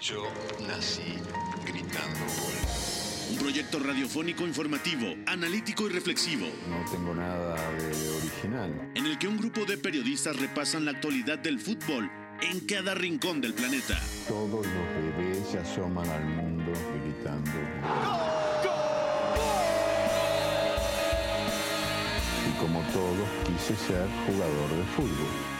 Yo nací gritando gol. Un proyecto radiofónico informativo, analítico y reflexivo, No tengo nada de original. en el que un grupo de periodistas repasan la actualidad del fútbol en cada rincón del planeta. Todos los bebés se asoman al mundo gritando. Y como todos, quise ser jugador de fútbol.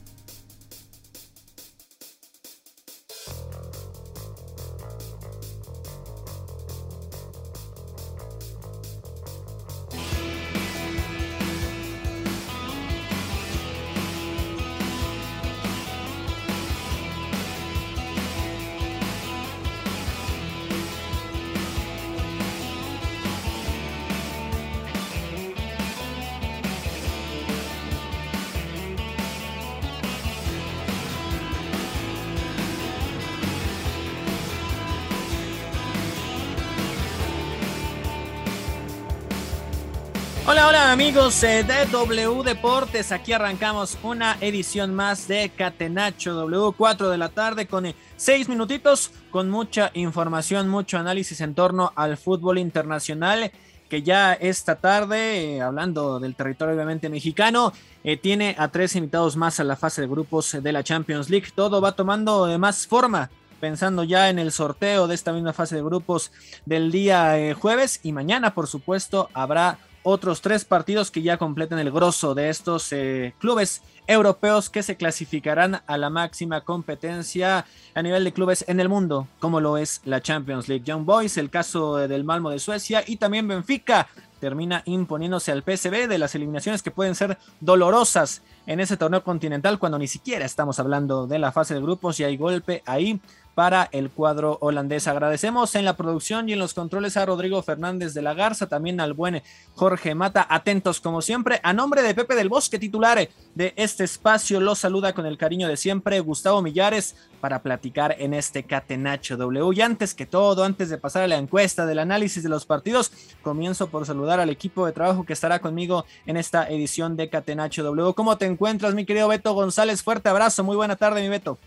Amigos eh, de W Deportes. Aquí arrancamos una edición más de Catenacho W, 4 de la tarde con 6 minutitos, con mucha información, mucho análisis en torno al fútbol internacional que ya esta tarde, eh, hablando del territorio obviamente mexicano, eh, tiene a tres invitados más a la fase de grupos de la Champions League. Todo va tomando eh, más forma pensando ya en el sorteo de esta misma fase de grupos del día eh, jueves y mañana, por supuesto, habrá otros tres partidos que ya completen el grosso de estos eh, clubes europeos que se clasificarán a la máxima competencia a nivel de clubes en el mundo, como lo es la Champions League. Young Boys, el caso del Malmo de Suecia y también Benfica termina imponiéndose al PSV de las eliminaciones que pueden ser dolorosas en ese torneo continental cuando ni siquiera estamos hablando de la fase de grupos y hay golpe ahí para el cuadro holandés. Agradecemos en la producción y en los controles a Rodrigo Fernández de la Garza, también al buen Jorge Mata, atentos como siempre. A nombre de Pepe del Bosque, titular de este espacio, los saluda con el cariño de siempre Gustavo Millares para platicar en este Catenacho W. Y antes que todo, antes de pasar a la encuesta del análisis de los partidos, comienzo por saludar al equipo de trabajo que estará conmigo en esta edición de Catenacho W. ¿Cómo te encuentras, mi querido Beto González? Fuerte abrazo, muy buena tarde, mi Beto.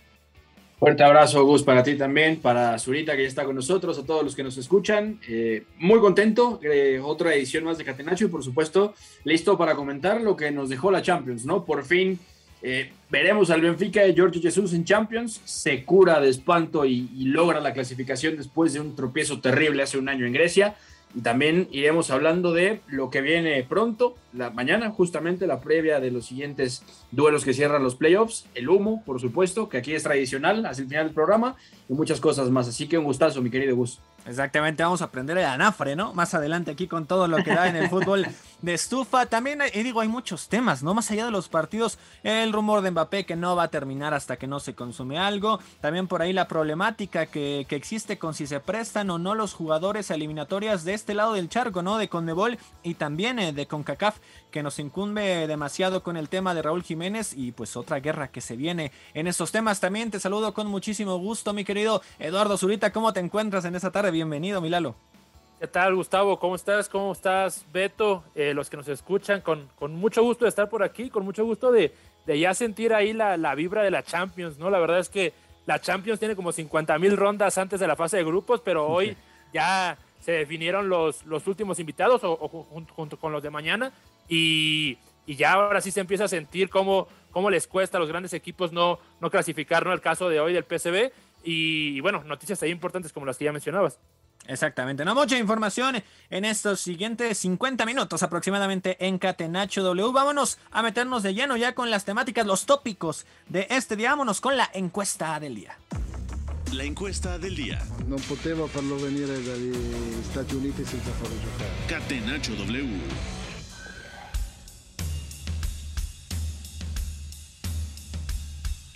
Fuerte abrazo, Gus, para ti también, para Zurita que ya está con nosotros, a todos los que nos escuchan. Eh, muy contento, eh, otra edición más de Catenacho y por supuesto listo para comentar lo que nos dejó la Champions, ¿no? Por fin eh, veremos al Benfica de George Jesús en Champions, se cura de espanto y, y logra la clasificación después de un tropiezo terrible hace un año en Grecia. Y también iremos hablando de lo que viene pronto, la mañana, justamente la previa de los siguientes duelos que cierran los playoffs, el humo, por supuesto, que aquí es tradicional, hacia el final del programa, y muchas cosas más. Así que un gustazo, mi querido Gus. Exactamente, vamos a aprender el anafre, ¿no? Más adelante aquí con todo lo que da en el fútbol de estufa. También, y digo, hay muchos temas, ¿no? Más allá de los partidos, el rumor de Mbappé que no va a terminar hasta que no se consume algo. También por ahí la problemática que, que existe con si se prestan o no los jugadores a eliminatorias de este lado del charco, ¿no? De Conmebol y también eh, de CONCACAF, que nos incumbe demasiado con el tema de Raúl Jiménez y pues otra guerra que se viene en estos temas. También te saludo con muchísimo gusto, mi querido Eduardo Zurita. ¿Cómo te encuentras en esta tarde? Bienvenido, Milalo. ¿Qué tal, Gustavo? ¿Cómo estás? ¿Cómo estás, Beto? Eh, los que nos escuchan, con, con, mucho gusto de estar por aquí, con mucho gusto de, de ya sentir ahí la, la, vibra de la Champions, ¿no? La verdad es que la Champions tiene como 50 mil rondas antes de la fase de grupos, pero hoy ya se definieron los, los últimos invitados o, o junto, junto, con los de mañana y, y, ya ahora sí se empieza a sentir cómo, cómo les cuesta a los grandes equipos no, no clasificar, ¿no? El caso de hoy del PSV y, y bueno, noticias ahí importantes como las que ya mencionabas. Exactamente, no mucha información en estos siguientes 50 minutos aproximadamente en Catenacho W. Vámonos a meternos de lleno ya con las temáticas, los tópicos de este día. Vámonos con la encuesta del día. La encuesta del día. Non poteva farlo venire dagli Stati Uniti senza farlo giocare. Catenacho W.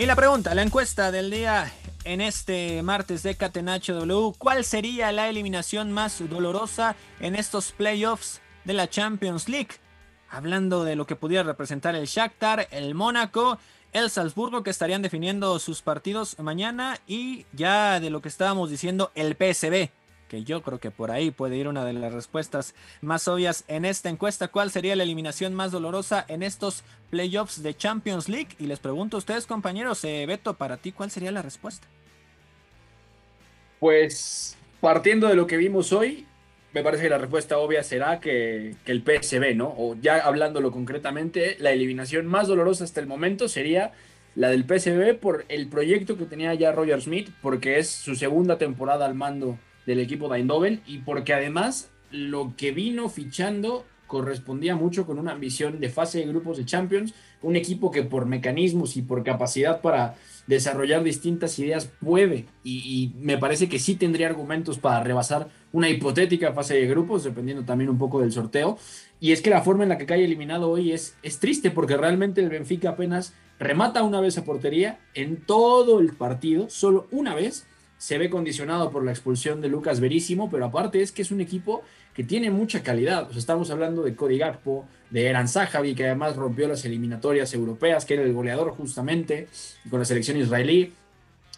Y la pregunta, la encuesta del día en este martes de Catenacho W, ¿cuál sería la eliminación más dolorosa en estos playoffs de la Champions League? Hablando de lo que pudiera representar el Shakhtar, el Mónaco, el Salzburgo que estarían definiendo sus partidos mañana y ya de lo que estábamos diciendo el PSB que yo creo que por ahí puede ir una de las respuestas más obvias en esta encuesta. ¿Cuál sería la eliminación más dolorosa en estos playoffs de Champions League? Y les pregunto a ustedes, compañeros, eh, Beto, para ti, ¿cuál sería la respuesta? Pues partiendo de lo que vimos hoy, me parece que la respuesta obvia será que, que, el PSB, ¿no? O ya hablándolo concretamente, la eliminación más dolorosa hasta el momento sería la del PSB por el proyecto que tenía ya Roger Smith, porque es su segunda temporada al mando del equipo de Eindhoven y porque además lo que vino fichando correspondía mucho con una ambición de fase de grupos de Champions, un equipo que por mecanismos y por capacidad para desarrollar distintas ideas puede y, y, me parece que sí tendría argumentos para rebasar una hipotética fase de grupos, dependiendo también un poco del sorteo. Y es que la forma en la que cae eliminado hoy es, es triste porque realmente el Benfica apenas remata una vez a portería en todo el partido, solo una vez. Se ve condicionado por la expulsión de Lucas Verísimo, pero aparte es que es un equipo que tiene mucha calidad. O sea, estamos hablando de Cody Gakpo, de Eran Zahavi, que además rompió las eliminatorias europeas, que era el goleador justamente con la selección israelí.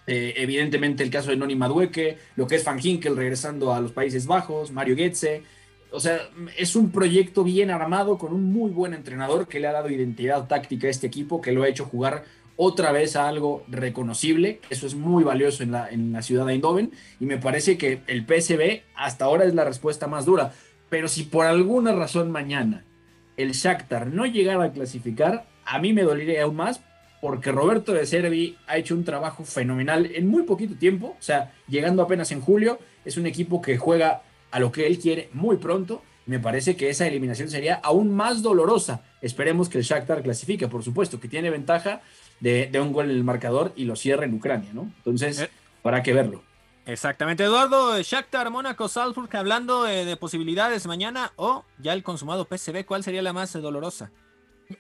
Eh, evidentemente el caso de Noni Madueke, lo que es Van Hinkel regresando a los Países Bajos, Mario Goetze. O sea, es un proyecto bien armado con un muy buen entrenador que le ha dado identidad táctica a este equipo, que lo ha hecho jugar otra vez a algo reconocible. Eso es muy valioso en la, en la ciudad de Eindhoven y me parece que el PSB hasta ahora es la respuesta más dura. Pero si por alguna razón mañana el Shakhtar no llegara a clasificar, a mí me dolería aún más porque Roberto de Servi ha hecho un trabajo fenomenal en muy poquito tiempo, o sea, llegando apenas en julio, es un equipo que juega a lo que él quiere muy pronto. Me parece que esa eliminación sería aún más dolorosa. Esperemos que el Shakhtar clasifique, por supuesto, que tiene ventaja de, de un gol en el marcador y lo cierre en Ucrania, ¿no? Entonces, eh. habrá que verlo. Exactamente, Eduardo, Shakhtar, Mónaco, Salzburg, hablando de, de, posibilidades mañana o ya el consumado PSV, ¿cuál sería la más dolorosa?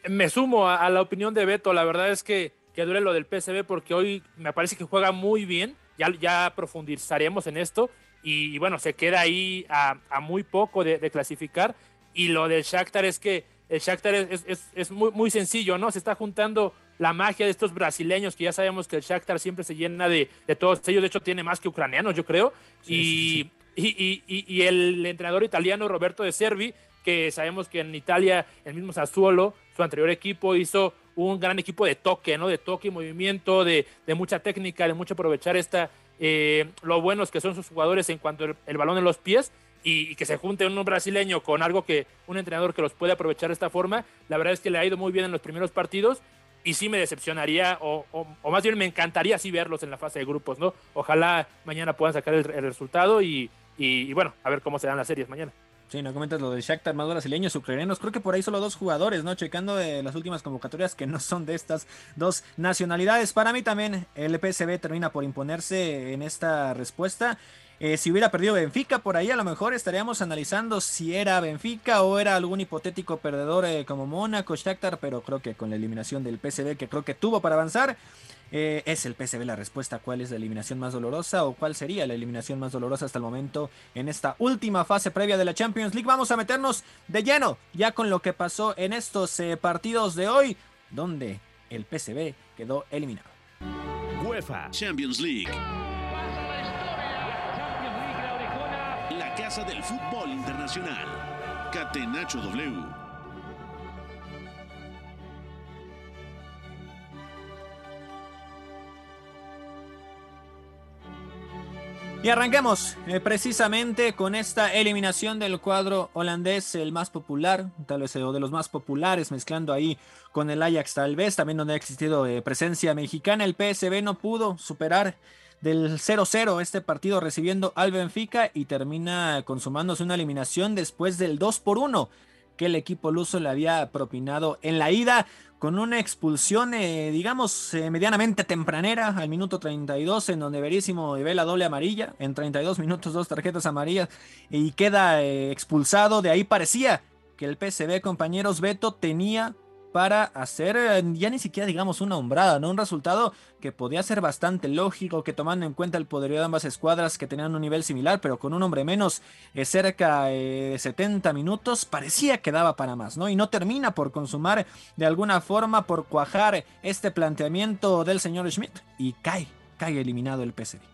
Me sumo a, a la opinión de Beto, la verdad es que, que dure lo del PSV porque hoy me parece que juega muy bien, ya, ya profundizaremos en esto y, y bueno, se queda ahí a, a muy poco de, de, clasificar y lo del Shakhtar es que el Shakhtar es, es, es muy, muy sencillo, ¿no? Se está juntando la magia de estos brasileños, que ya sabemos que el Shakhtar siempre se llena de, de todos ellos, de hecho tiene más que ucranianos, yo creo, sí, y, sí, sí. Y, y, y, el entrenador italiano Roberto de Servi, que sabemos que en Italia el mismo Sassuolo, su anterior equipo, hizo un gran equipo de toque, ¿no? De toque y movimiento, de, de mucha técnica, de mucho aprovechar esta, eh, lo buenos que son sus jugadores en cuanto el, el balón en los pies y, y, que se junte un brasileño con algo que un entrenador que los puede aprovechar de esta forma, la verdad es que le ha ido muy bien en los primeros partidos y sí me decepcionaría, o, o, más bien me encantaría sí verlos en la fase de grupos, ¿no? Ojalá mañana puedan sacar el, el resultado y, y, bueno, a ver cómo se dan las series mañana. Sí, no comentas lo de Shakhtar, más brasileños, ucranianos, creo que por ahí solo dos jugadores, ¿no? Checando de las últimas convocatorias que no son de estas dos nacionalidades. Para mí también el PSV termina por imponerse en esta respuesta. Eh, si hubiera perdido Benfica, por ahí a lo mejor estaríamos analizando si era Benfica o era algún hipotético perdedor eh, como Mónaco, Shakhtar, pero creo que con la eliminación del PSV que creo que tuvo para avanzar, eh, es el PSV la respuesta. ¿Cuál es la eliminación más dolorosa o cuál sería la eliminación más dolorosa hasta el momento en esta última fase previa de la Champions League? Vamos a meternos de lleno ya con lo que pasó en estos partidos de hoy, donde el PSV quedó eliminado. UEFA Champions League. Casa del fútbol internacional. Catenacho W. Y arranquemos eh, precisamente con esta eliminación del cuadro holandés, el más popular, tal vez o de los más populares, mezclando ahí con el Ajax tal vez, también donde ha existido eh, presencia mexicana. El PSV no pudo superar del 0-0 este partido recibiendo al Benfica y termina consumándose una eliminación después del 2 por 1 que el equipo luso le había propinado en la ida con una expulsión, eh, digamos, eh, medianamente tempranera al minuto 32, en donde Verísimo ve la doble amarilla, en 32 minutos dos tarjetas amarillas y queda eh, expulsado. De ahí parecía que el PSV, compañeros, Beto tenía para hacer ya ni siquiera digamos una hombrada, ¿no? Un resultado que podía ser bastante lógico, que tomando en cuenta el poderío de ambas escuadras que tenían un nivel similar, pero con un hombre menos eh, cerca de eh, 70 minutos, parecía que daba para más, ¿no? Y no termina por consumar de alguna forma, por cuajar este planteamiento del señor Schmidt y cae, cae eliminado el PSV.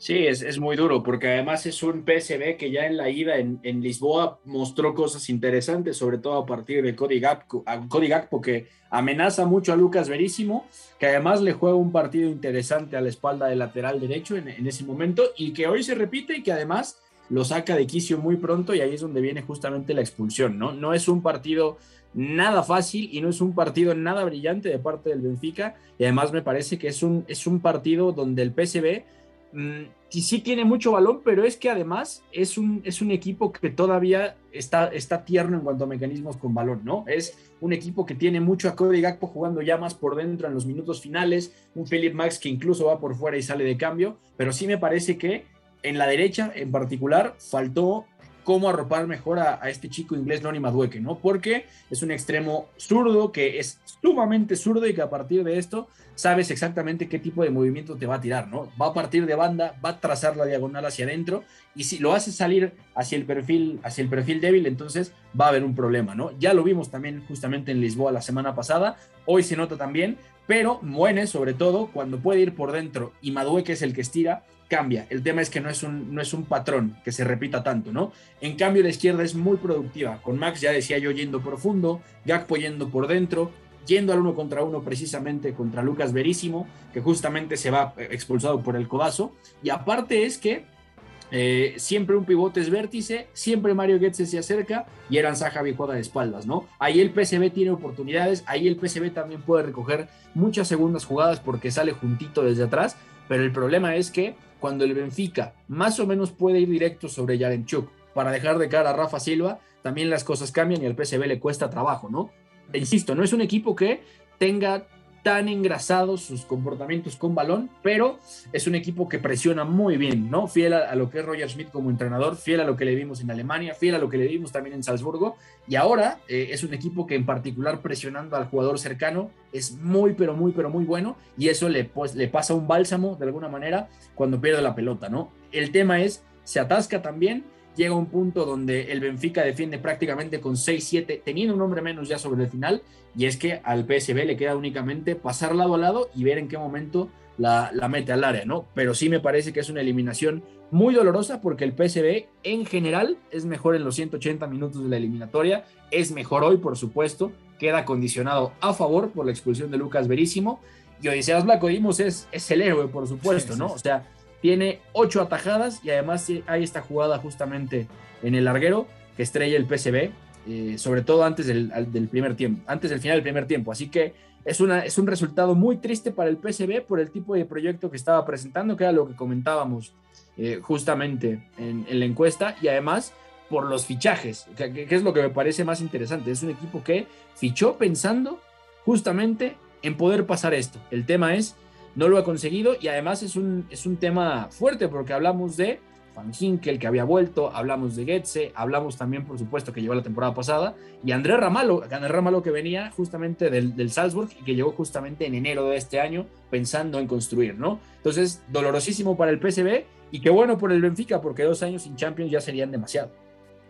Sí, es, es, muy duro, porque además es un PSB que ya en la ida en, en, Lisboa mostró cosas interesantes, sobre todo a partir de Cody Gakpo, Cody que amenaza mucho a Lucas Verísimo, que además le juega un partido interesante a la espalda del lateral derecho en, en ese momento, y que hoy se repite y que además lo saca de quicio muy pronto, y ahí es donde viene justamente la expulsión, ¿no? No es un partido nada fácil y no es un partido nada brillante de parte del Benfica, y además me parece que es un, es un partido donde el PSB Mm, sí tiene mucho balón, pero es que además es un, es un equipo que todavía está, está tierno en cuanto a mecanismos con balón, ¿no? Es un equipo que tiene mucho a Cody Gakpo jugando ya más por dentro en los minutos finales, un Philip Max que incluso va por fuera y sale de cambio, pero sí me parece que en la derecha en particular faltó cómo arropar mejor a, este chico inglés Noni Madueque, ¿no? Porque es un extremo zurdo que es sumamente zurdo y que a partir de esto sabes exactamente qué tipo de movimiento te va a tirar, ¿no? Va a partir de banda, va a trazar la diagonal hacia adentro y si lo hace salir hacia el perfil, hacia el perfil débil, entonces va a haber un problema, ¿no? Ya lo vimos también justamente en Lisboa la semana pasada, hoy se nota también, pero Muene sobre todo cuando puede ir por dentro y Madueque es el que estira, cambia. El tema es que no es un, no es un patrón que se repita tanto, ¿no? En cambio, la izquierda es muy productiva. Con Max, ya decía yo, yendo profundo, Gakpo yendo por dentro, yendo al uno contra uno precisamente contra Lucas Verísimo, que justamente se va eh, expulsado por el codazo. Y aparte es que eh, siempre un pivote es vértice, siempre Mario Goetze se acerca y Eran Saja juega de espaldas, ¿no? Ahí el PSV tiene oportunidades, ahí el PSV también puede recoger muchas segundas jugadas porque sale juntito desde atrás, pero el problema es que cuando el Benfica más o menos puede ir directo sobre Yarenchuk para dejar de cara a Rafa Silva, también las cosas cambian y al PSV le cuesta trabajo, ¿no? E insisto, no es un equipo que tenga tan engrasados sus comportamientos con balón, pero es un equipo que presiona muy bien, ¿no? Fiel a, lo que es Roger Schmidt como entrenador, fiel a lo que le vimos en Alemania, fiel a lo que le vimos también en Salzburgo, y ahora eh, es un equipo que en particular presionando al jugador cercano es muy, pero muy, pero muy bueno, y eso le, pues, le pasa un bálsamo de alguna manera cuando pierde la pelota, ¿no? El tema es, se atasca también, llega un punto donde el Benfica defiende prácticamente con 6-7, teniendo un hombre menos ya sobre el final, y es que al PSB le queda únicamente pasar lado a lado y ver en qué momento la, la, mete al área, ¿no? Pero sí me parece que es una eliminación muy dolorosa porque el PSB en general es mejor en los 180 minutos de la eliminatoria, es mejor hoy, por supuesto, queda condicionado a favor por la expulsión de Lucas Verísimo, y Odiseas Blanco Dimos es, es el héroe, por supuesto, ¿no? O sea, tiene ocho atajadas y además hay esta jugada justamente en el larguero que estrella el PCB, eh, sobre todo antes del, primer tiempo, antes del final del primer tiempo. Así que es, una, es un resultado muy triste para el PCB por el tipo de proyecto que estaba presentando, que era lo que comentábamos eh, justamente en, la encuesta, y además por los fichajes, que, que es lo que me parece más interesante. Es un equipo que fichó pensando justamente en poder pasar esto. El tema es no lo ha conseguido y además es un, es un tema fuerte porque hablamos de Van Hinkel que había vuelto, hablamos de Getze, hablamos también por supuesto que llegó la temporada pasada y Andrés Ramalo, Andrés Ramalo que venía justamente del, del Salzburg y que llegó justamente en enero de este año pensando en construir, ¿no? Entonces, dolorosísimo para el PSV y qué bueno por el Benfica porque dos años sin Champions ya serían demasiado.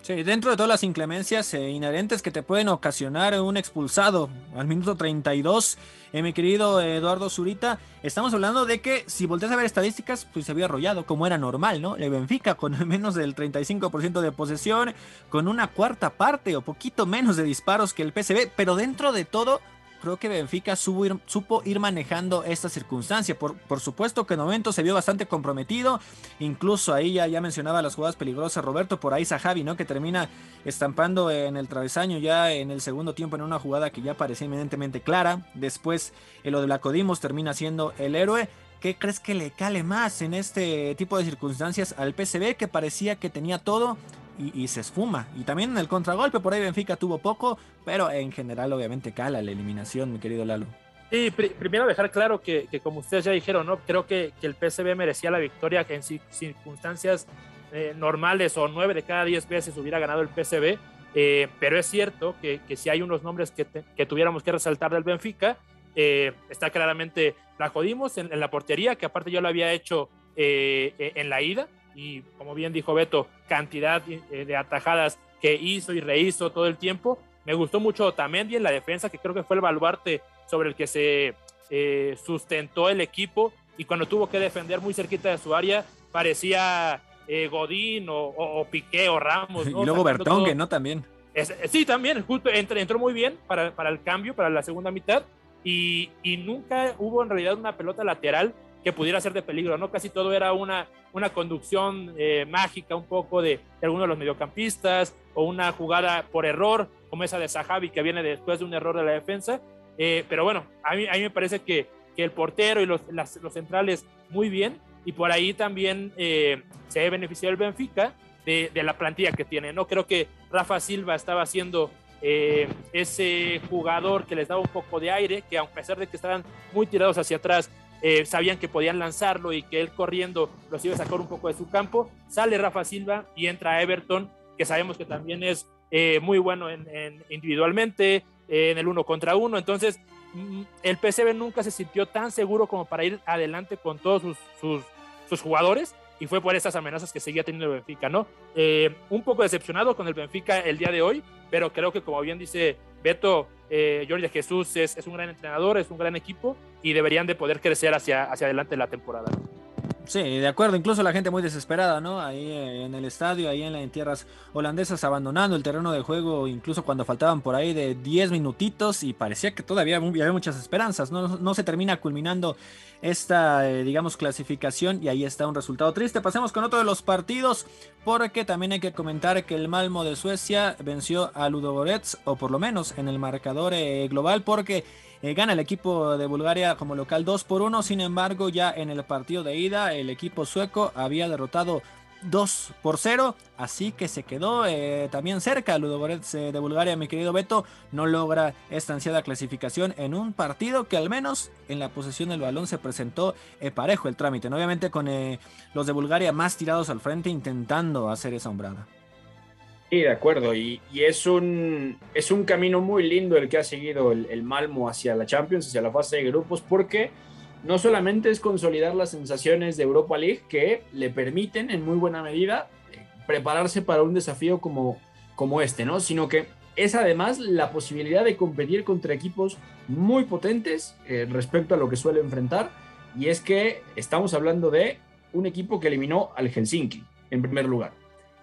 Sí, dentro de todas las inclemencias eh, inherentes que te pueden ocasionar un expulsado al minuto 32, eh, mi querido Eduardo Zurita, estamos hablando de que si volteas a ver estadísticas, pues se había arrollado como era normal, ¿no? El Benfica con menos del 35% de posesión, con una cuarta parte o poquito menos de disparos que el PSV, pero dentro de todo creo que Benfica supo ir, manejando esta circunstancia. Por, por, supuesto que en momento se vio bastante comprometido. Incluso ahí ya, ya mencionaba las jugadas peligrosas Roberto, por ahí Zahavi, ¿no? Que termina estampando en el travesaño ya en el segundo tiempo en una jugada que ya parecía eminentemente clara. Después en lo de la Codimos termina siendo el héroe. ¿Qué crees que le cale más en este tipo de circunstancias al PCB que parecía que tenía todo y, se esfuma. Y también en el contragolpe, por ahí Benfica tuvo poco, pero en general obviamente cala la eliminación, mi querido Lalo. Sí, primero dejar claro que, como ustedes ya dijeron, ¿no? creo que, el PSV merecía la victoria, que en circunstancias eh, normales o nueve de cada diez veces hubiera ganado el PSV, eh, pero es cierto que, si hay unos nombres que, que, tuviéramos que resaltar del Benfica, eh, está claramente la jodimos en, la portería, que aparte yo lo había hecho en la ida, y como bien dijo Beto, cantidad eh, de atajadas que hizo y rehizo todo el tiempo. Me gustó mucho también en la defensa, que creo que fue el baluarte sobre el que se eh, sustentó el equipo y cuando tuvo que defender muy cerquita de su área, parecía eh, Godín o, Piqué o Ramos. Y luego Bertongue, ¿no? También. sí, también, justo entró, muy bien para, para, el cambio, para la segunda mitad, y, y, nunca hubo en realidad una pelota lateral que pudiera ser de peligro, ¿no? Casi todo era una, una conducción eh, mágica un poco de, de, alguno de los mediocampistas o una jugada por error, como esa de Sahabi que viene después de un error de la defensa. Eh, pero bueno, a mí, a mí me parece que, que el portero y los, los centrales muy bien, y por ahí también eh, se ha beneficiado el Benfica de, de, la plantilla que tiene, ¿no? Creo que Rafa Silva estaba haciendo eh, ese jugador que les daba un poco de aire, que a pesar de que estaban muy tirados hacia atrás, eh, sabían que podían lanzarlo y que él corriendo los iba a sacar un poco de su campo. Sale Rafa Silva y entra Everton, que sabemos que también es eh, muy bueno en, individualmente, en el uno contra uno. Entonces, mm, el PSV nunca se sintió tan seguro como para ir adelante con todos sus, sus, jugadores y fue por esas amenazas que seguía teniendo el Benfica, ¿no? Eh, un poco decepcionado con el Benfica el día de hoy, pero creo que como bien dice Beto, eh, Jorge Jesús es, es, un gran entrenador, es un gran equipo y deberían de poder crecer hacia, hacia adelante la temporada. Sí, de acuerdo, incluso la gente muy desesperada, ¿no? Ahí eh, en el estadio, ahí en, en tierras holandesas, abandonando el terreno de juego, incluso cuando faltaban por ahí de 10 minutitos y parecía que todavía había muchas esperanzas, ¿no? No se termina culminando esta, eh, digamos, clasificación y ahí está un resultado triste. Pasemos con otro de los partidos porque también hay que comentar que el Malmo de Suecia venció a Ludogorets o por lo menos en el marcador eh, global porque eh, gana el equipo de Bulgaria como local 2 por 1. Sin embargo, ya en el partido de ida, el equipo sueco había derrotado 2 por 0, así que se quedó eh, también cerca Ludogorets eh, de Bulgaria, mi querido Beto, no logra esta ansiada clasificación en un partido que al menos en la posesión del balón se presentó parejo el trámite, obviamente con los de Bulgaria más tirados al frente intentando hacer esa hombrada. Sí, de acuerdo, y, es, un, es un camino muy lindo el que ha seguido el, Malmo hacia la Champions, hacia la fase de grupos, porque no solamente es consolidar las sensaciones de Europa League que le permiten en muy buena medida eh, prepararse para un desafío como, como este, ¿no? Sino que es además la posibilidad de competir contra equipos muy potentes eh, respecto a lo que suele enfrentar. Y es que estamos hablando de un equipo que eliminó al Helsinki, en primer lugar,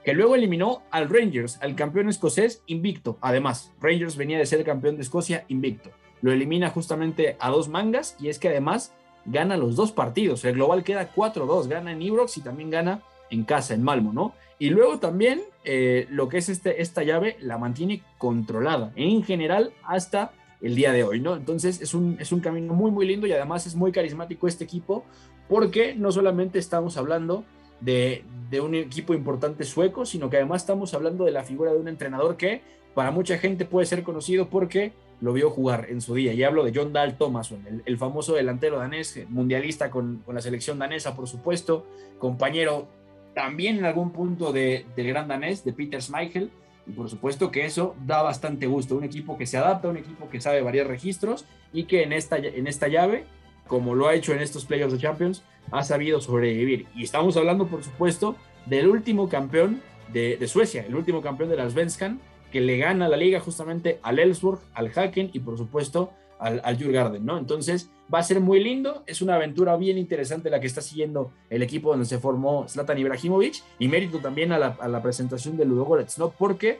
que luego eliminó al Rangers, al campeón escocés invicto. Además, Rangers venía de ser campeón de Escocia invicto. Lo elimina justamente a dos mangas y es que además gana los dos partidos. El global queda 4-2, gana en Ibrox y también gana en casa, en Malmo, ¿no? Y luego también eh, lo que es este, esta llave la mantiene controlada en general hasta el día de hoy, ¿no? Entonces es un, es un camino muy, muy lindo y además es muy carismático este equipo porque no solamente estamos hablando de, un equipo importante sueco, sino que además estamos hablando de la figura de un entrenador que para mucha gente puede ser conocido porque lo vio jugar en su día. Y hablo de John Dahl Thomason, el, famoso delantero danés, mundialista con, la selección danesa, por supuesto, compañero también en algún punto de, del gran danés, de Peter Schmeichel. Y por supuesto que eso da bastante gusto. Un equipo que se adapta, un equipo que sabe variar registros y que en esta, en esta llave, como lo ha hecho en estos playoffs de Champions, ha sabido sobrevivir. Y estamos hablando, por supuesto, del último campeón de, Suecia, el último campeón de la Svenskan, que le gana la liga justamente al Ellsworth, al Haken y por supuesto al, al Jurgarden, ¿no? Entonces va a ser muy lindo, es una aventura bien interesante la que está siguiendo el equipo donde se formó Zlatan Ibrahimovic y mérito también a la, a la presentación de Ludogorets, ¿no? Porque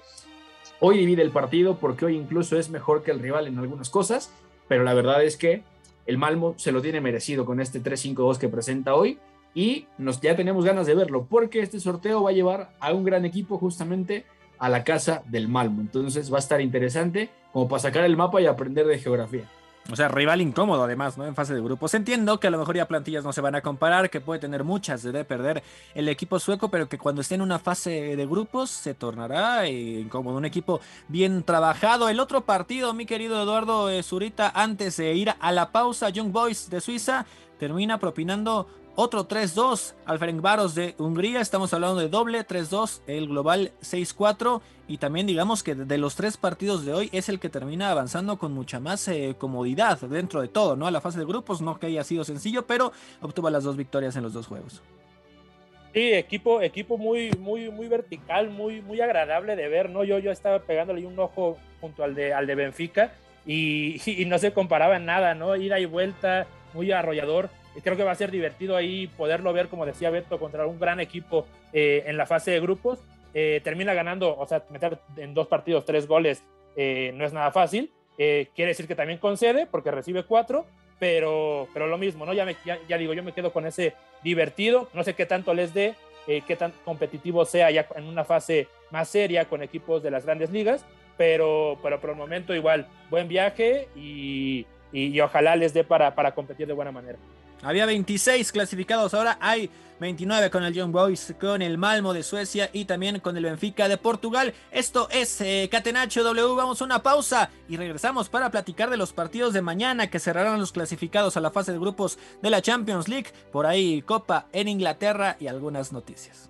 hoy divide el partido, porque hoy incluso es mejor que el rival en algunas cosas, pero la verdad es que el Malmo se lo tiene merecido con este 3-5-2 que presenta hoy y nos, ya tenemos ganas de verlo, porque este sorteo va a llevar a un gran equipo justamente a la casa del Malmo. Entonces va a estar interesante como para sacar el mapa y aprender de geografía. O sea, rival incómodo además, ¿no? En fase de grupos. Entiendo que a lo mejor ya plantillas no se van a comparar, que puede tener muchas de perder el equipo sueco, pero que cuando esté en una fase de grupos se tornará eh, incómodo. Un equipo bien trabajado. El otro partido, mi querido Eduardo eh, Zurita, antes de ir a la pausa, Young Boys de Suiza termina propinando otro 3-2 al Ferencváros de Hungría. Estamos hablando de doble 3-2, el global 6-4. Y también digamos que de los tres partidos de hoy es el que termina avanzando con mucha más eh, comodidad dentro de todo, ¿no? A la fase de grupos, no que haya sido sencillo, pero obtuvo las dos victorias en los dos juegos. Sí, equipo, equipo muy, muy, muy vertical, muy, muy agradable de ver, ¿no? Yo, yo estaba pegándole un ojo junto al de, al de Benfica y, y no se comparaba en nada, ¿no? Ida y vuelta, muy arrollador creo que va a ser divertido ahí poderlo ver, como decía Beto, contra un gran equipo eh, en la fase de grupos. Eh, termina ganando, o sea, meter en dos partidos tres goles eh, no es nada fácil. quiere decir que también concede porque recibe cuatro, pero, pero lo mismo, ¿no? Ya, ya, digo, yo me quedo con ese divertido. No sé qué tanto les dé, qué tan competitivo sea ya en una fase más seria con equipos de las grandes ligas, pero, pero por el momento igual, buen viaje y, y, ojalá les dé para, para competir de buena manera. Había 26 clasificados, ahora hay 29 con el Young Boys, con el Malmo de Suecia y también con el Benfica de Portugal. Esto es eh, Catenacho W, vamos a una pausa y regresamos para platicar de los partidos de mañana que cerrarán los clasificados a la fase de grupos de la Champions League. Por ahí Copa en Inglaterra y algunas noticias.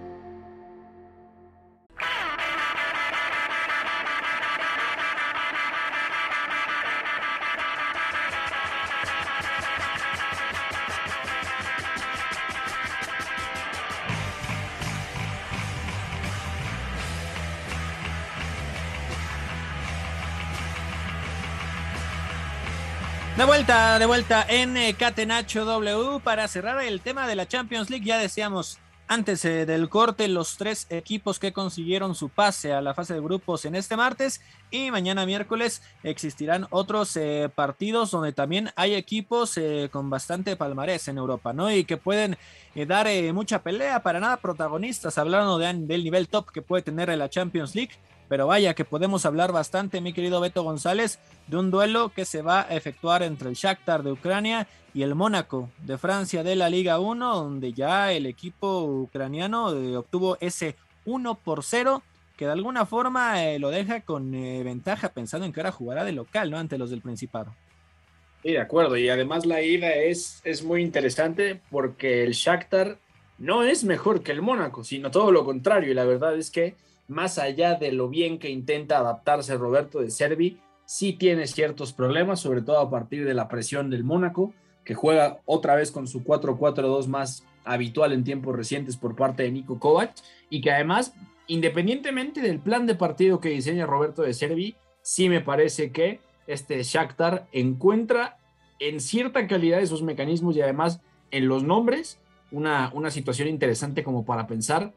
De vuelta, de vuelta en eh, Catenacho W para cerrar el tema de la Champions League. Ya decíamos antes eh, del corte los tres equipos que consiguieron su pase a la fase de grupos en este martes y mañana miércoles existirán otros eh, partidos donde también hay equipos con bastante palmarés en Europa, ¿no? Y que pueden dar mucha pelea para nada protagonistas, hablando de, del nivel top que puede tener la Champions League pero vaya que podemos hablar bastante, mi querido Beto González, de un duelo que se va a efectuar entre el Shakhtar de Ucrania y el Mónaco de Francia de la Liga 1, donde ya el equipo ucraniano eh, obtuvo ese 1 por 0 que de alguna forma eh, lo deja con eh, ventaja pensando en que ahora jugará de local, ¿no? Ante los del Principado. Sí, de acuerdo. Y además la ida es, es muy interesante porque el Shakhtar no es mejor que el Mónaco, sino todo lo contrario. Y la verdad es que más allá de lo bien que intenta adaptarse Roberto de Servi, sí tiene ciertos problemas, sobre todo a partir de la presión del Mónaco, que juega otra vez con su 4-4-2 más habitual en tiempos recientes por parte de Nico Kovac, y que además, independientemente del plan de partido que diseña Roberto de Servi, sí me parece que este Shakhtar encuentra en cierta calidad de sus mecanismos y además en los nombres una, una situación interesante como para pensar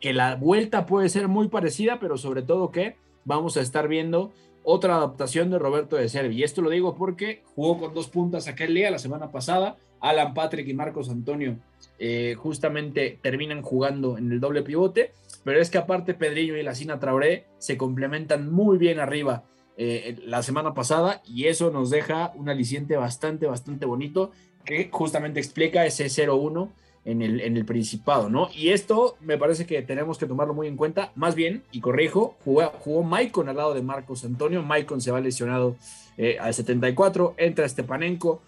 que la vuelta puede ser muy parecida, pero sobre todo que vamos a estar viendo otra adaptación de Roberto de Servi. Y esto lo digo porque jugó con dos puntas aquel día, la semana pasada. Alan Patrick y Marcos Antonio eh, justamente terminan jugando en el doble pivote, pero es que aparte Pedrillo y la Sina Traoré se complementan muy bien arriba eh, la semana pasada y eso nos deja un aliciente bastante, bastante bonito que justamente explica ese 0-1 en el, en el Principado, ¿no? Y esto me parece que tenemos que tomarlo muy en cuenta. Más bien, y corrijo, jugó, jugó Maicon al lado de Marcos Antonio. Maicon se va lesionado eh, al 74, entra Stepanenko.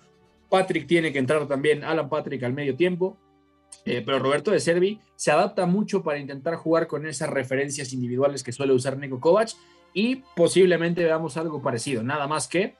Patrick tiene que entrar también, Alan Patrick al medio tiempo. Eh, pero Roberto de Servi se adapta mucho para intentar jugar con esas referencias individuales que suele usar Nico Kovac y posiblemente veamos algo parecido. Nada más que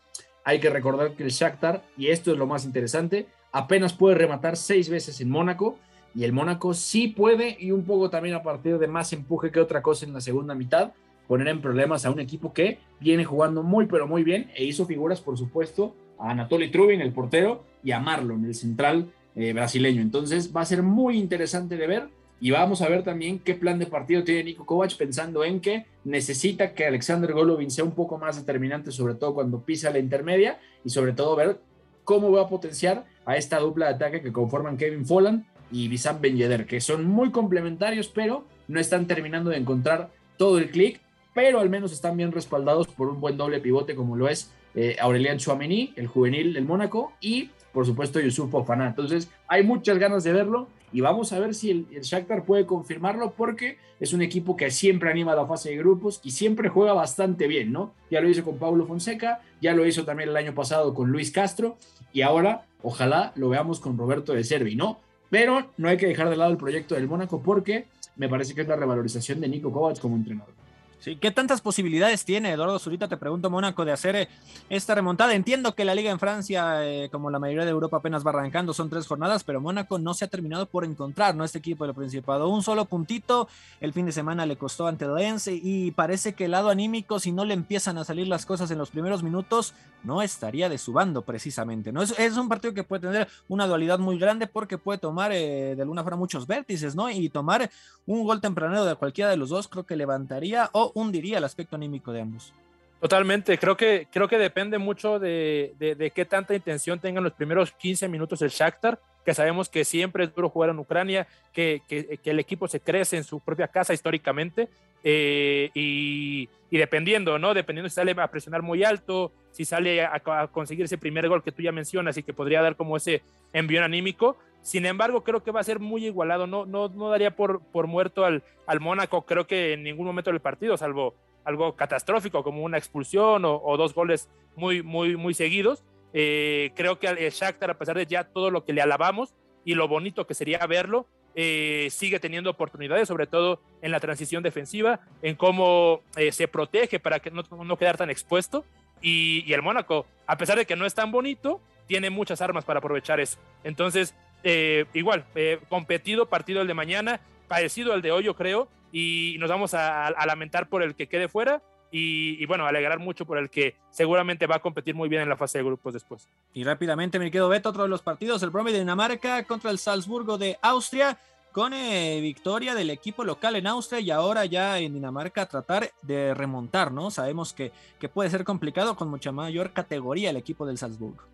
hay que recordar que el Shakhtar, y esto es lo más interesante, apenas puede rematar seis veces en Mónaco y el Mónaco sí puede y un poco también a partir de más empuje que otra cosa en la segunda mitad poner en problemas a un equipo que viene jugando muy pero muy bien e hizo figuras por supuesto a Anatoly Trubin el portero y a Marlon el central eh, brasileño. Entonces va a ser muy interesante de ver y vamos a ver también qué plan de partido tiene Nico Kovac pensando en que necesita que Alexander Golovin sea un poco más determinante sobre todo cuando pisa la intermedia y sobre todo ver cómo va a potenciar a esta dupla de ataque que conforman Kevin Folland y Bissam Ben que son muy complementarios, pero no están terminando de encontrar todo el clic, pero al menos están bien respaldados por un buen doble pivote como lo es eh, Aurelian Chouameni, el juvenil del Mónaco, y por supuesto Yusuf Fofana. Entonces hay muchas ganas de verlo y vamos a ver si el, Shakhtar puede confirmarlo porque es un equipo que siempre anima la fase de grupos y siempre juega bastante bien, ¿no? Ya lo hizo con Pablo Fonseca, ya lo hizo también el año pasado con Luis Castro y ahora ojalá lo veamos con Roberto de Servi, ¿no? Pero no hay que dejar de lado el proyecto del Mónaco porque me parece que es la revalorización de Nico Kovac como entrenador. Sí, ¿qué tantas posibilidades tiene Eduardo Zurita? Te pregunto, Mónaco, de hacer eh, esta remontada. Entiendo que la liga en Francia, eh, como la mayoría de Europa, apenas va arrancando, son tres jornadas, pero Mónaco no se ha terminado por encontrar, ¿no? Este equipo del Principado. Un solo puntito, el fin de semana le costó ante Lens y parece que el lado anímico, si no le empiezan a salir las cosas en los primeros minutos, no estaría de su bando precisamente, ¿no? Es, es un partido que puede tener una dualidad muy grande porque puede tomar eh, de alguna forma muchos vértices, ¿no? Y tomar un gol tempranero de cualquiera de los dos creo que levantaría o hundiría el aspecto anímico de ambos. Totalmente, creo que, creo que depende mucho de, de, qué tanta intención tengan los primeros 15 minutos el Shakhtar, que sabemos que siempre es duro jugar en Ucrania, que, que, el equipo se crece en su propia casa históricamente, eh, y, dependiendo, ¿no? Dependiendo si sale a presionar muy alto, si sale a, a, conseguir ese primer gol que tú ya mencionas y que podría dar como ese envión anímico. Sin embargo, creo que va a ser muy igualado, no, no, no daría por, por muerto al, al Mónaco, creo que en ningún momento del partido, salvo algo catastrófico como una expulsión o, o dos goles muy, muy, muy seguidos. Eh, creo que el Shakhtar, a pesar de ya todo lo que le alabamos y lo bonito que sería verlo, eh, sigue teniendo oportunidades, sobre todo en la transición defensiva, en cómo eh, se protege para que no, no quedar tan expuesto. Y, y, el Mónaco, a pesar de que no es tan bonito, tiene muchas armas para aprovechar eso. Entonces, eh, igual, competido partido el de mañana, parecido al de hoy, yo creo, y nos vamos a, lamentar por el que quede fuera, y, y, bueno, alegrar mucho por el que seguramente va a competir muy bien en la fase de grupos después. Y rápidamente me quedo Beto, otro de los partidos, el Bromby de Dinamarca contra el Salzburgo de Austria, con eh, victoria del equipo local en Austria y ahora ya en Dinamarca tratar de remontar, ¿no? Sabemos que, que puede ser complicado con mucha mayor categoría el equipo del Salzburgo.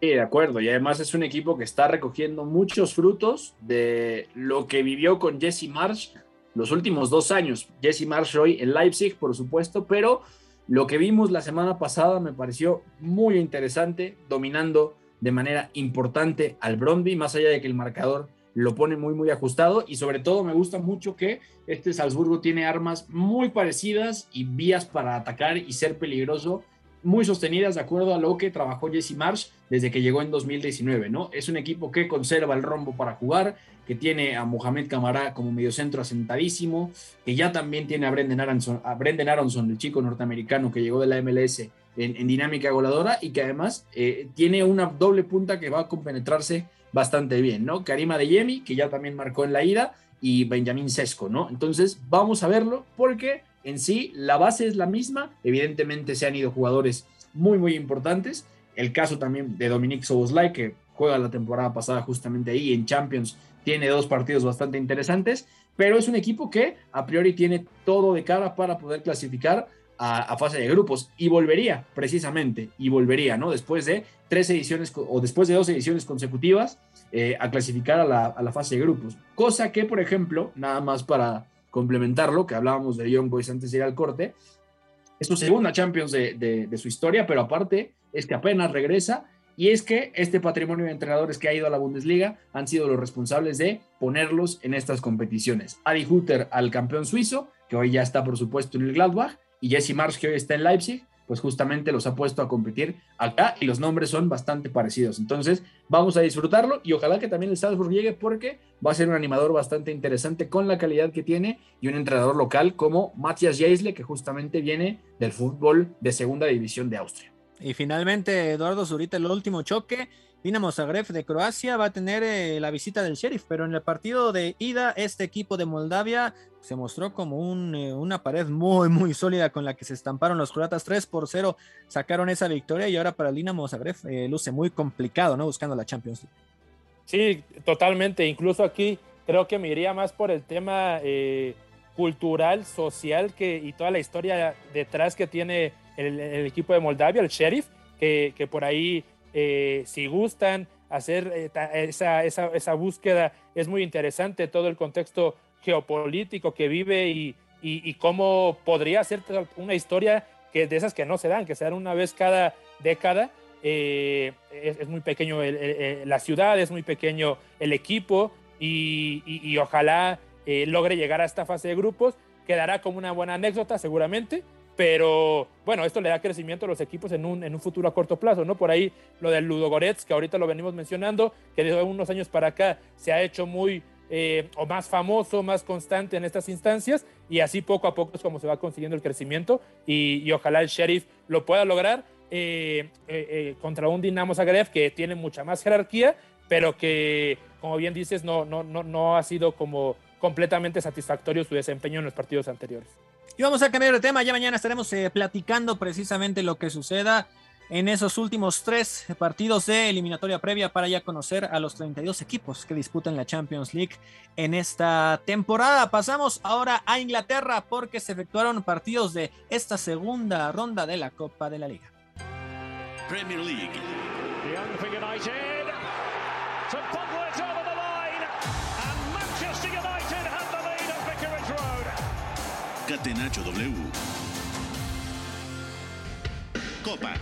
Sí, de acuerdo. Y además es un equipo que está recogiendo muchos frutos de lo que vivió con Jesse Marsh los últimos dos años. Jesse Marsh hoy en Leipzig, por supuesto, pero lo que vimos la semana pasada me pareció muy interesante, dominando de manera importante al Brondby, más allá de que el marcador lo pone muy, muy ajustado y sobre todo me gusta mucho que este Salzburgo tiene armas muy parecidas y vías para atacar y ser peligroso muy sostenidas de acuerdo a lo que trabajó Jesse Marsh desde que llegó en 2019, ¿no? Es un equipo que conserva el rombo para jugar, que tiene a Mohamed Camará como mediocentro asentadísimo, que ya también tiene a Brendan Aronson, a Aronson el chico norteamericano que llegó de la MLS en, en dinámica goleadora y que además eh, tiene una doble punta que va a compenetrarse bastante bien, ¿no? Karima de Yemi, que ya también marcó en la ida, y Benjamín Sesco, ¿no? Entonces, vamos a verlo porque en sí la base es la misma, evidentemente se han ido jugadores muy, muy importantes, el caso también de Dominic Soboslai, que juega la temporada pasada justamente ahí en Champions, tiene dos partidos bastante interesantes, pero es un equipo que a priori tiene todo de cara para poder clasificar a, fase de grupos y volvería precisamente y volvería, ¿no? Después de tres ediciones o después de dos ediciones consecutivas eh, a clasificar a la, a la, fase de grupos. Cosa que, por ejemplo, nada más para complementarlo, que hablábamos de Young Boys antes de ir al corte, es su segunda Champions de, su historia, pero aparte es que apenas regresa y es que este patrimonio de entrenadores que ha ido a la Bundesliga han sido los responsables de ponerlos en estas competiciones. Adi Hutter al campeón suizo, que hoy ya está por supuesto en el Gladbach, y Jesse Marsh, que hoy está en Leipzig, pues justamente los ha puesto a competir acá y los nombres son bastante parecidos. Entonces, vamos a disfrutarlo y ojalá que también el Salzburg llegue porque va a ser un animador bastante interesante con la calidad que tiene y un entrenador local como Matthias Jaisle, que justamente viene del fútbol de segunda división de Austria. Y finalmente, Eduardo Zurita, el último choque. Dinamo Zagreb de Croacia va a tener eh, la visita del Sheriff, pero en el partido de ida, este equipo de Moldavia se mostró como eh, una pared muy, muy sólida con la que se estamparon los croatas 3 por 0, sacaron esa victoria y ahora para el Dinamo Zagreb eh, luce muy complicado, ¿no? Buscando la Champions League. Sí, totalmente. Incluso aquí creo que me iría más por el tema cultural, social que, y toda la historia detrás que tiene el, equipo de Moldavia, el Sheriff, que por ahí eh, si gustan hacer eh, esa, búsqueda, es muy interesante todo el contexto geopolítico que vive y, cómo podría ser una historia que de esas que no se dan, que se dan una vez cada década. eh, es, muy pequeño la ciudad, es muy pequeño el equipo y, ojalá logre llegar a esta fase de grupos. Quedará como una buena anécdota seguramente, pero bueno, esto le da crecimiento a los equipos en un, en un futuro a corto plazo, ¿no? Por ahí lo del Ludogorets, que ahorita lo venimos mencionando, que desde unos años para acá se ha hecho muy eh, o más famoso, más constante en estas instancias y así poco a poco es como se va consiguiendo el crecimiento y, ojalá el Sheriff lo pueda lograr eh, eh, contra un Dinamo Zagreb que tiene mucha más jerarquía, pero que, como bien dices, no, no, no, no ha sido como completamente satisfactorio su desempeño en los partidos anteriores. Y vamos a cambiar de tema, ya mañana estaremos platicando precisamente lo que suceda en esos últimos tres partidos de eliminatoria previa para ya conocer a los 32 equipos que disputan la Champions League en esta temporada. Pasamos ahora a Inglaterra porque se efectuaron partidos de esta segunda ronda de la Copa de la Liga. Premier League. W. Copa.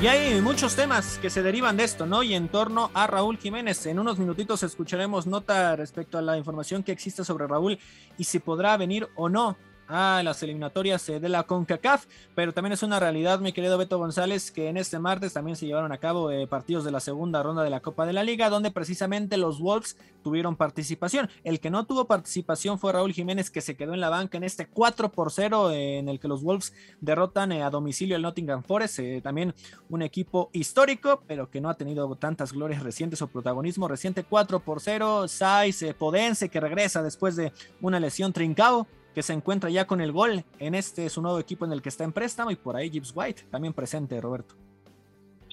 Y hay muchos temas que se derivan de esto, ¿no? Y en torno a Raúl Jiménez. En unos minutitos escucharemos nota respecto a la información que existe sobre Raúl y si podrá venir o no a las eliminatorias eh, de la CONCACAF, pero también es una realidad, mi querido Beto González, que en este martes también se llevaron a cabo eh, partidos de la segunda ronda de la Copa de la Liga, donde precisamente los Wolves tuvieron participación. El que no tuvo participación fue Raúl Jiménez, que se quedó en la banca en este 4 por 0, eh, en el que los Wolves derrotan a domicilio el Nottingham Forest, también un equipo histórico, pero que no ha tenido tantas glorias recientes o protagonismo reciente, 4 por 0, Saiz Podense, que regresa después de una lesión trincado que se encuentra ya con el gol en este su nuevo equipo en el que está en préstamo y por ahí Gibbs White también presente, Roberto.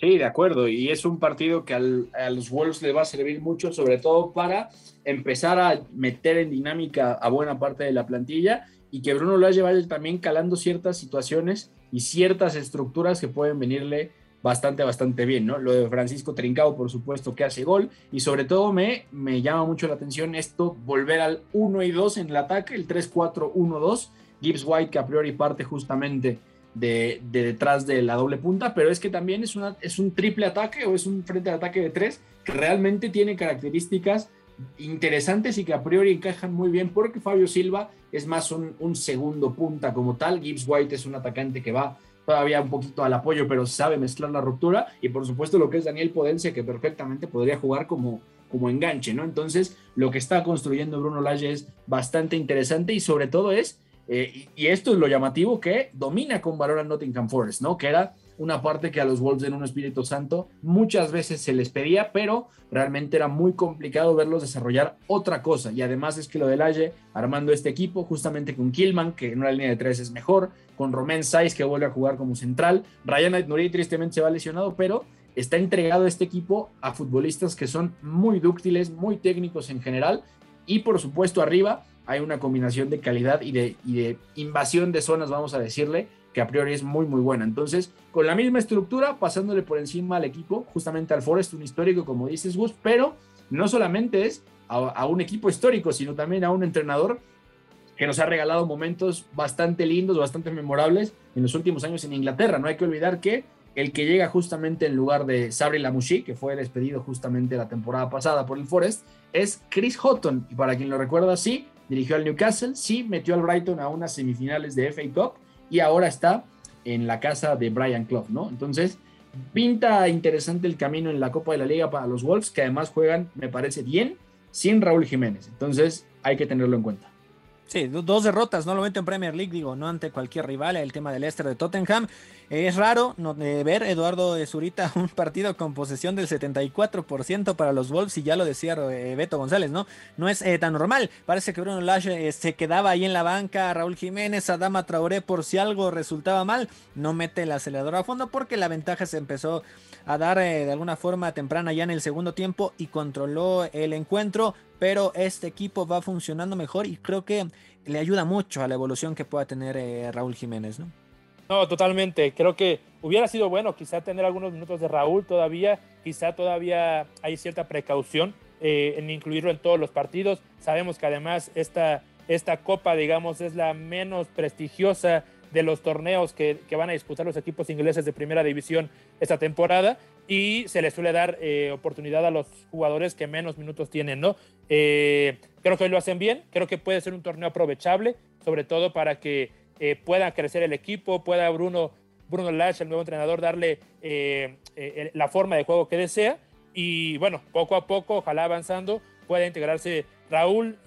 Sí, de acuerdo, y es un partido que a los Wolves le va a servir mucho, sobre todo para empezar a meter en dinámica a buena parte de la plantilla y que Bruno lo ha llevado también calando ciertas situaciones y ciertas estructuras que pueden venirle bastante, bastante bien, ¿no? Lo de Francisco Trincao, por supuesto, que hace gol, y sobre todo me, me llama mucho la atención esto, volver al 1 y 2 en el ataque, el 3-4-1-2, Gibbs White, que a priori parte justamente de, detrás de la doble punta, pero es que también es, una, es un triple ataque o es un frente de ataque de tres que realmente tiene características interesantes y que a priori encajan muy bien porque Fabio Silva es más un, un segundo punta como tal, Gibbs White es un atacante que va todavía un poquito al apoyo, pero sabe mezclar la ruptura. Y por supuesto lo que es Daniel Podencia, que perfectamente podría jugar como, como enganche, ¿no? Entonces, lo que está construyendo Bruno Lage es bastante interesante y sobre todo es, eh, y, esto es lo llamativo, que domina con valor a Nottingham Forest, ¿no? Que era una parte que a los Wolves en un Espíritu Santo muchas veces se les pedía, pero realmente era muy complicado verlos desarrollar otra cosa. Y además es que lo del Aye armando este equipo, justamente con Killman, que en una línea de tres es mejor, con Romain Saiz, que vuelve a jugar como central. Ryan Nuri tristemente se va lesionado, pero está entregado este equipo a futbolistas que son muy dúctiles, muy técnicos en general. Y por supuesto, arriba hay una combinación de calidad y de invasión de zonas, vamos a decirle, que a priori es muy, muy buena. Entonces, con la misma estructura, pasándole por encima al equipo, justamente al Forest, un histórico, como dices, Gus, pero no solamente es a, un equipo histórico, sino también a un entrenador que nos ha regalado momentos bastante lindos, bastante memorables en los últimos años en Inglaterra. No hay que olvidar que el que llega justamente en lugar de Sabri Lamouchi, que fue despedido justamente la temporada pasada por el Forest, es Chris Houghton. Y para quien lo recuerda, sí, dirigió al Newcastle, sí, metió al Brighton a unas semifinales de FA Cup y ahora está en la casa de Brian Clough, ¿no? Entonces, pinta interesante el camino en la Copa de la Liga para los Wolves, que además juegan, me parece bien, sin Raúl Jiménez. Entonces, hay que tenerlo en cuenta. Sí, dos derrotas, no lo en Premier League, digo, no ante cualquier rival, el tema del Leicester de Tottenham. Es raro no, ver, Eduardo de Zurita, un partido con posesión del 74% para los Wolves, y ya lo decía eh, Beto González, ¿no? No es eh, tan normal. Parece que Bruno Lage eh, se quedaba ahí en la banca, Raúl Jiménez, Adama Traoré, por si algo resultaba mal, no mete el acelerador a fondo porque la ventaja se empezó a dar de alguna forma temprana ya en el segundo tiempo y controló el encuentro pero este equipo va funcionando mejor y creo que le ayuda mucho a la evolución que pueda tener eh, Raúl Jiménez, ¿no? No, totalmente. Creo que hubiera sido bueno quizá tener algunos minutos de Raúl todavía, quizá todavía hay cierta precaución eh, en incluirlo en todos los partidos. Sabemos que además esta, esta copa, digamos, es la menos prestigiosa de los torneos que, que, van a disputar los equipos ingleses de primera división esta temporada y se les suele dar eh, oportunidad a los jugadores que menos minutos tienen, ¿no? Eh, creo que lo hacen bien, creo que puede ser un torneo aprovechable, sobre todo para que eh, pueda crecer el equipo, pueda Bruno, Bruno Lash, el nuevo entrenador, darle la forma de juego que desea. Y bueno, poco a poco, ojalá avanzando, pueda integrarse Raúl,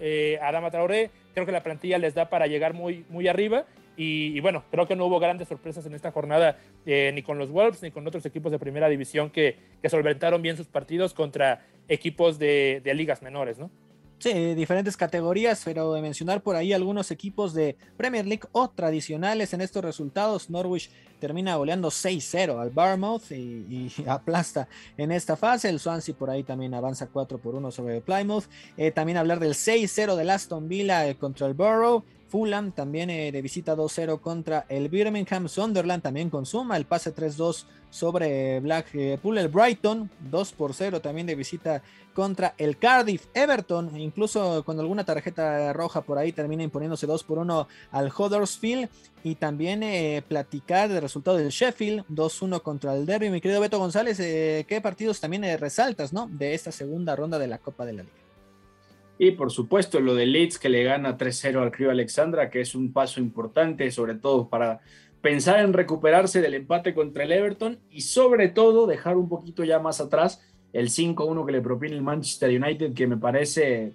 Adama Traoré, creo que la plantilla les da para llegar muy, muy arriba. Y, bueno, creo que no hubo grandes sorpresas en esta jornada, eh, ni con los Wolves, ni con otros equipos de primera división que, que solventaron bien sus partidos contra equipos de, de ligas menores, ¿no? Sí, diferentes categorías, pero de mencionar por ahí algunos equipos de Premier League o tradicionales en estos resultados. Norwich termina goleando 6-0 al Barmouth y, aplasta en esta fase. El Swansea por ahí también avanza 4 por 1 sobre Plymouth. Eh, también hablar del 6-0 del Aston Villa eh, contra el Borough. Fulham también eh, de visita 2-0 contra el Birmingham. Sunderland también consuma el pase 3-2 sobre Blackpool. El Brighton 2 por 0 también de visita contra el Cardiff. Everton, incluso con alguna tarjeta roja por ahí, termina imponiéndose 2 por 1 al Huddersfield. Y también eh, platicar del resultado del Sheffield 2-1 contra el Derby. Mi querido Beto González, eh, ¿qué partidos también resaltas ¿no? de esta segunda ronda de la Copa de la Liga? Y por supuesto lo de Leeds que le gana 3-0 al Crio Alexandra, que es un paso importante, sobre todo para pensar en recuperarse del empate contra el Everton y sobre todo dejar un poquito ya más atrás el 5-1 que le propone el Manchester United, que me parece,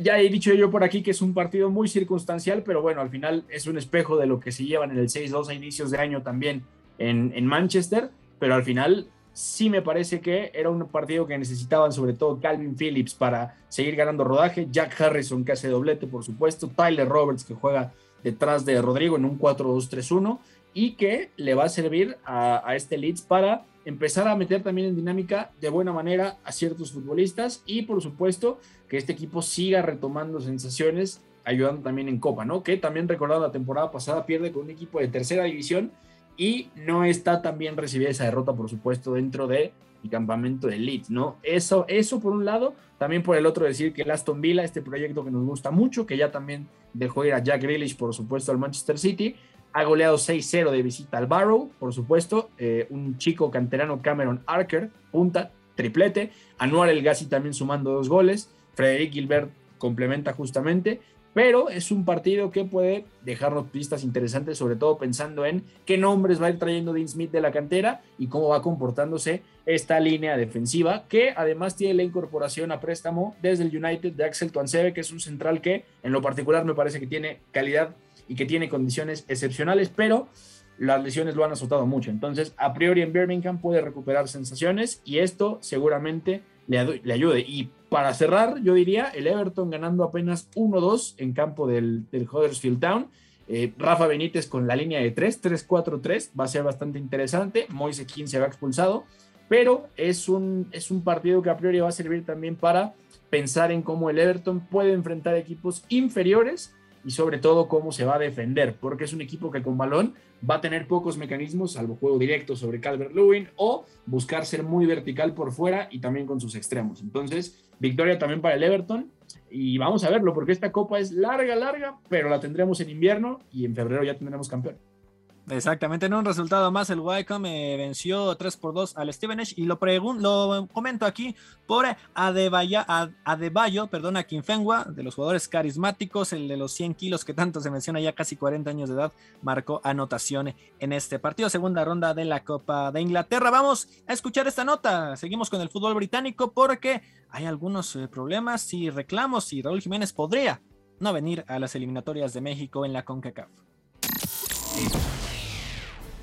ya, he dicho yo por aquí que es un partido muy circunstancial, pero bueno, al final es un espejo de lo que se llevan en el 6-2 a inicios de año también en, en Manchester, pero al final sí me parece que era un partido que necesitaban sobre todo Calvin Phillips para seguir ganando rodaje, Jack Harrison que hace doblete por supuesto, Tyler Roberts que juega detrás de Rodrigo en un 4-2-3-1 y que le va a servir a, este Leeds para empezar a meter también en dinámica de buena manera a ciertos futbolistas y por supuesto que este equipo siga retomando sensaciones ayudando también en Copa, ¿no? Que también recordando la temporada pasada pierde con un equipo de tercera división y no está tan bien recibida esa derrota, por supuesto, dentro de el campamento de Leeds, ¿no? Eso, eso por un lado, también por el otro decir que el Aston Villa, este proyecto que nos gusta mucho, que ya también dejó ir a Jack Grealish, por supuesto, al Manchester City, ha goleado 6-0 de visita al Barrow, por supuesto, eh, un chico canterano Cameron Archer, punta, triplete, Anuar El Gassi también sumando dos goles, Frederic Gilbert complementa justamente, pero es un partido que puede dejarnos pistas interesantes, sobre todo pensando en qué nombres va a ir trayendo Dean Smith de la cantera y cómo va comportándose esta línea defensiva, que además tiene la incorporación a préstamo desde el United de Axel Tuansebe, que es un central que en lo particular me parece que tiene calidad y que tiene condiciones excepcionales, pero las lesiones lo han azotado mucho. Entonces, a priori en Birmingham puede recuperar sensaciones y esto seguramente le, le ayude. Y para cerrar, yo diría el Everton ganando apenas 1-2 en campo del, del Huddersfield Town. Eh, Rafa Benítez con la línea de 3, 3-4-3, va a ser bastante interesante. Moise 15 se va expulsado, pero es un, es un partido que a priori va a servir también para pensar en cómo el Everton puede enfrentar equipos inferiores y sobre todo cómo se va a defender, porque es un equipo que con balón va a tener pocos mecanismos, salvo juego directo sobre Calvert Lewin o buscar ser muy vertical por fuera y también con sus extremos. Entonces, victoria también para el Everton y vamos a verlo, porque esta copa es larga, larga, pero la tendremos en invierno y en febrero ya tendremos campeón. Exactamente, en un resultado más, el Wycombe venció 3 por 2 al Stevenage y lo, lo comento aquí por Adebayo, perdón, a Kinfengua, de los jugadores carismáticos, el de los 100 kilos que tanto se menciona, ya casi 40 años de edad, marcó anotación en este partido, segunda ronda de la Copa de Inglaterra. Vamos a escuchar esta nota, seguimos con el fútbol británico porque hay algunos eh, problemas y reclamos y Raúl Jiménez podría no venir a las eliminatorias de México en la CONCACAF.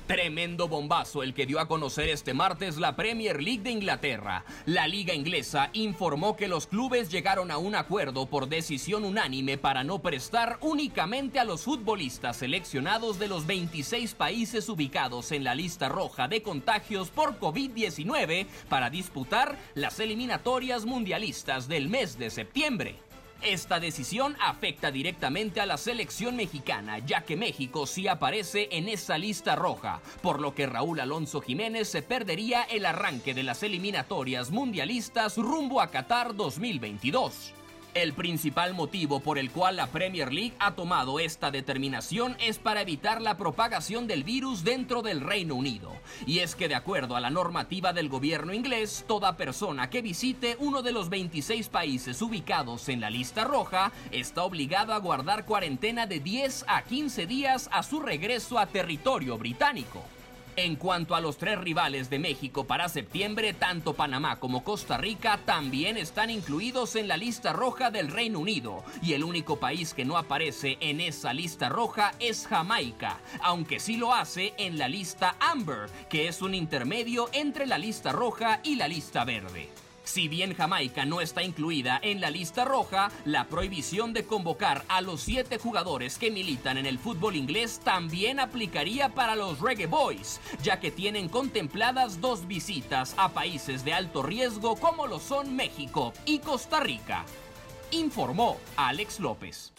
Tremendo bombazo el que dio a conocer este martes la Premier League de Inglaterra. La liga inglesa informó que los clubes llegaron a un acuerdo por decisión unánime para no prestar únicamente a los futbolistas seleccionados de los 26 países ubicados en la lista roja de contagios por COVID-19 para disputar las eliminatorias mundialistas del mes de septiembre. Esta decisión afecta directamente a la selección mexicana, ya que México sí aparece en esa lista roja, por lo que Raúl Alonso Jiménez se perdería el arranque de las eliminatorias mundialistas rumbo a Qatar 2022. El principal motivo por el cual la Premier League ha tomado esta determinación es para evitar la propagación del virus dentro del Reino Unido. Y es que de acuerdo a la normativa del gobierno inglés, toda persona que visite uno de los 26 países ubicados en la lista roja está obligado a guardar cuarentena de 10 a 15 días a su regreso a territorio británico. En cuanto a los tres rivales de México para septiembre, tanto Panamá como Costa Rica también están incluidos en la lista roja del Reino Unido y el único país que no aparece en esa lista roja es Jamaica, aunque sí lo hace en la lista Amber, que es un intermedio entre la lista roja y la lista verde. Si bien Jamaica no está incluida en la lista roja, la prohibición de convocar a los siete jugadores que militan en el fútbol inglés también aplicaría para los Reggae Boys, ya que tienen contempladas dos visitas a países de alto riesgo como lo son México y Costa Rica. Informó Alex López.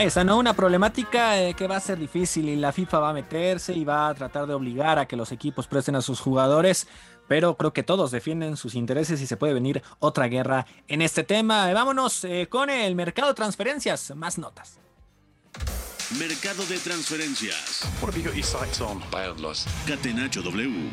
Ahí está, ¿no? Una problemática eh, que va a ser difícil y la FIFA va a meterse y va a tratar de obligar a que los equipos presten a sus jugadores, pero creo que todos defienden sus intereses y se puede venir otra guerra en este tema. Vámonos eh, con el mercado de transferencias, más notas. Mercado de transferencias. Catenacho W.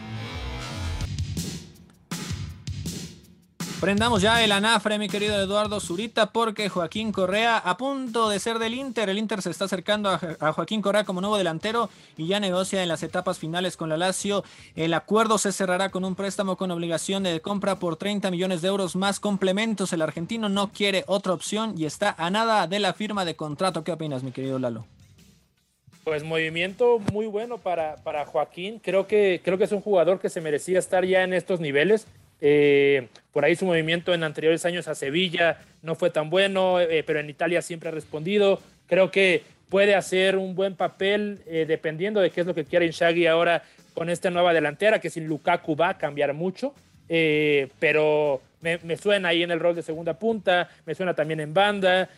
Prendamos ya el anafre, mi querido Eduardo Zurita, porque Joaquín Correa, a punto de ser del Inter, el Inter se está acercando a, Joaquín Correa como nuevo delantero y ya negocia en las etapas finales con la Lazio. El acuerdo se cerrará con un préstamo con obligación de compra por 30 millones de euros más complementos. El argentino no quiere otra opción y está a nada de la firma de contrato. ¿Qué opinas, mi querido Lalo? Pues movimiento muy bueno para, para Joaquín. Creo que, creo que es un jugador que se merecía estar ya en estos niveles eh, por ahí su movimiento en anteriores años a Sevilla no fue tan bueno, eh, pero en Italia siempre ha respondido. Creo que puede hacer un buen papel eh, dependiendo de qué es lo que quiere Inshagui ahora con esta nueva delantera, que sin Lukaku va a cambiar mucho. pero me, me, suena ahí en el rol de segunda punta, me suena también en banda,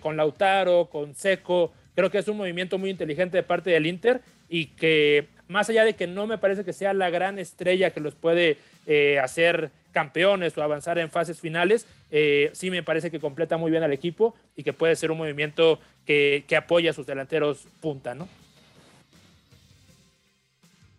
con Lautaro, con Seco. Creo que es un movimiento muy inteligente de parte del Inter y que más allá de que no me parece que sea la gran estrella que los puede eh, hacer campeones o avanzar en fases finales, eh, sí me parece que completa muy bien al equipo y que puede ser un movimiento que, apoya a sus delanteros punta, ¿no?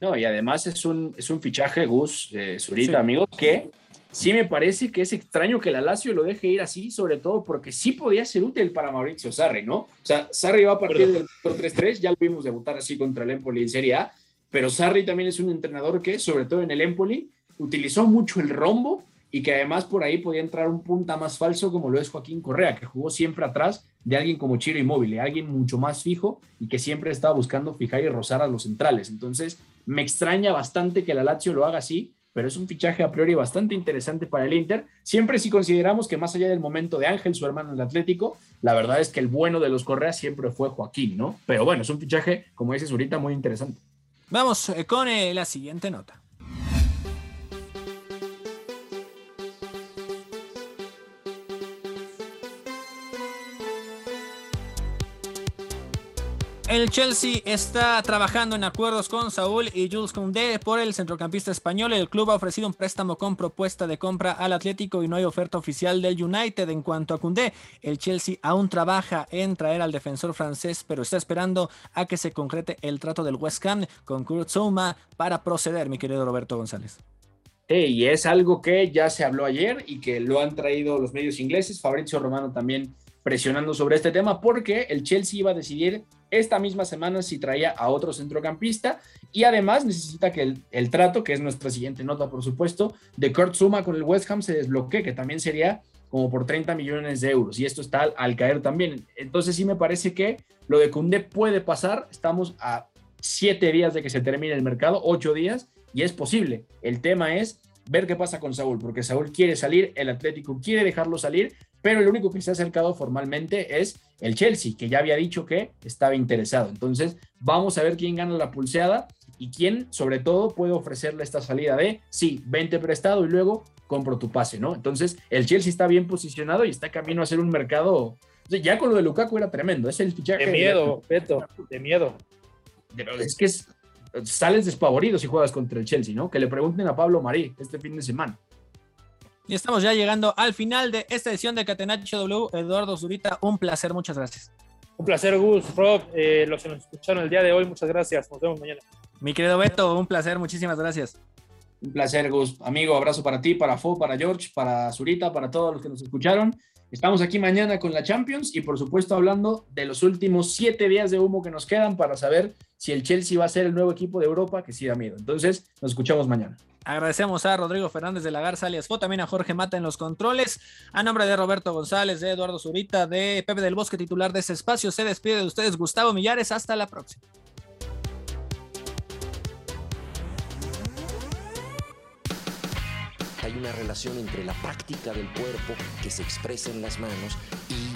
No, y además es un, es un fichaje, Gus, eh, Zurita, amigos, que sí me parece que es extraño que la Lazio lo deje ir así, sobre todo porque sí podía ser útil para Mauricio Sarri, ¿no? O sea, Sarri va a partir del 3-3, ya lo vimos debutar así contra el Empoli en Serie A, pero Sarri también es un entrenador que, sobre todo en el Empoli, utilizó mucho el rombo y que además por ahí podía entrar un punta más falso como lo es Joaquín Correa, que jugó siempre atrás de alguien como Chiro Inmóvil, alguien mucho más fijo y que siempre estaba buscando fijar y rozar a los centrales. Entonces, me extraña bastante que la Lazio lo haga así, pero es un fichaje a priori bastante interesante para el Inter. Siempre si consideramos que más allá del momento de Ángel, su hermano en el Atlético, la verdad es que el bueno de los Correa siempre fue Joaquín, ¿no? Pero bueno, es un fichaje, como dices ahorita, muy interesante. Vamos eh, con eh, la siguiente nota. El Chelsea está trabajando en acuerdos con Saúl y Jules Koundé por el centrocampista español. El club ha ofrecido un préstamo con propuesta de compra al Atlético y no hay oferta oficial del United. En cuanto a Koundé, el Chelsea aún trabaja en traer al defensor francés, pero está esperando a que se concrete el trato del West Ham con Kurt Zouma para proceder, mi querido Roberto González. y es algo que ya se habló ayer y que lo han traído los medios ingleses. Fabrizio Romano también presionando sobre este tema porque el Chelsea iba a decidir esta misma semana si traía a otro centrocampista y además necesita que el, trato, que es nuestra siguiente nota por supuesto, de Kurt Zuma con el West Ham se desbloquee, que también sería como por 30 millones de euros y esto está al, caer también. Entonces sí me parece que lo de Cundé puede pasar, estamos a siete días de que se termine el mercado, ocho días y es posible. El tema es ver qué pasa con Saúl, porque Saúl quiere salir, el Atlético quiere dejarlo salir, pero el único que se ha acercado formalmente es el Chelsea, que ya había dicho que estaba interesado. Entonces, vamos a ver quién gana la pulseada. y quién, sobre todo, puede ofrecerle esta salida de, sí, vente prestado y luego compro tu pase, ¿no? Entonces, el Chelsea está bien posicionado y está camino a ser un mercado. ya con lo de Lukaku era tremendo, es el fichaje. De miedo, Beto, de miedo. Pero es que sales despavorido si juegas contra el Chelsea, ¿no? Que le pregunten a Pablo Marí este fin de semana. Y estamos ya llegando al final de esta edición de Catenacho W. Eduardo Zurita, un placer, muchas gracias. Un placer, Gus, Rob, eh, los que nos escucharon el día de hoy, muchas gracias. Nos vemos mañana. Mi querido Beto, un placer, muchísimas gracias. Un placer, Gus. Amigo, abrazo para ti, para Fo, para George, para Zurita, para todos los que nos escucharon. Estamos aquí mañana con la Champions y por supuesto hablando de los últimos siete días de humo que nos quedan para saber si el Chelsea va a ser el nuevo equipo de Europa, que sí da miedo. Entonces, nos escuchamos mañana. Agradecemos a Rodrigo Fernández de la Garza, alias Fo, también a Jorge Mata en los controles. A nombre de Roberto González, de Eduardo Zurita, de Pepe del Bosque, titular de ese espacio, se despide de ustedes Gustavo Millares. Hasta la próxima. hay una relación entre la práctica del cuerpo que se expresa en las manos y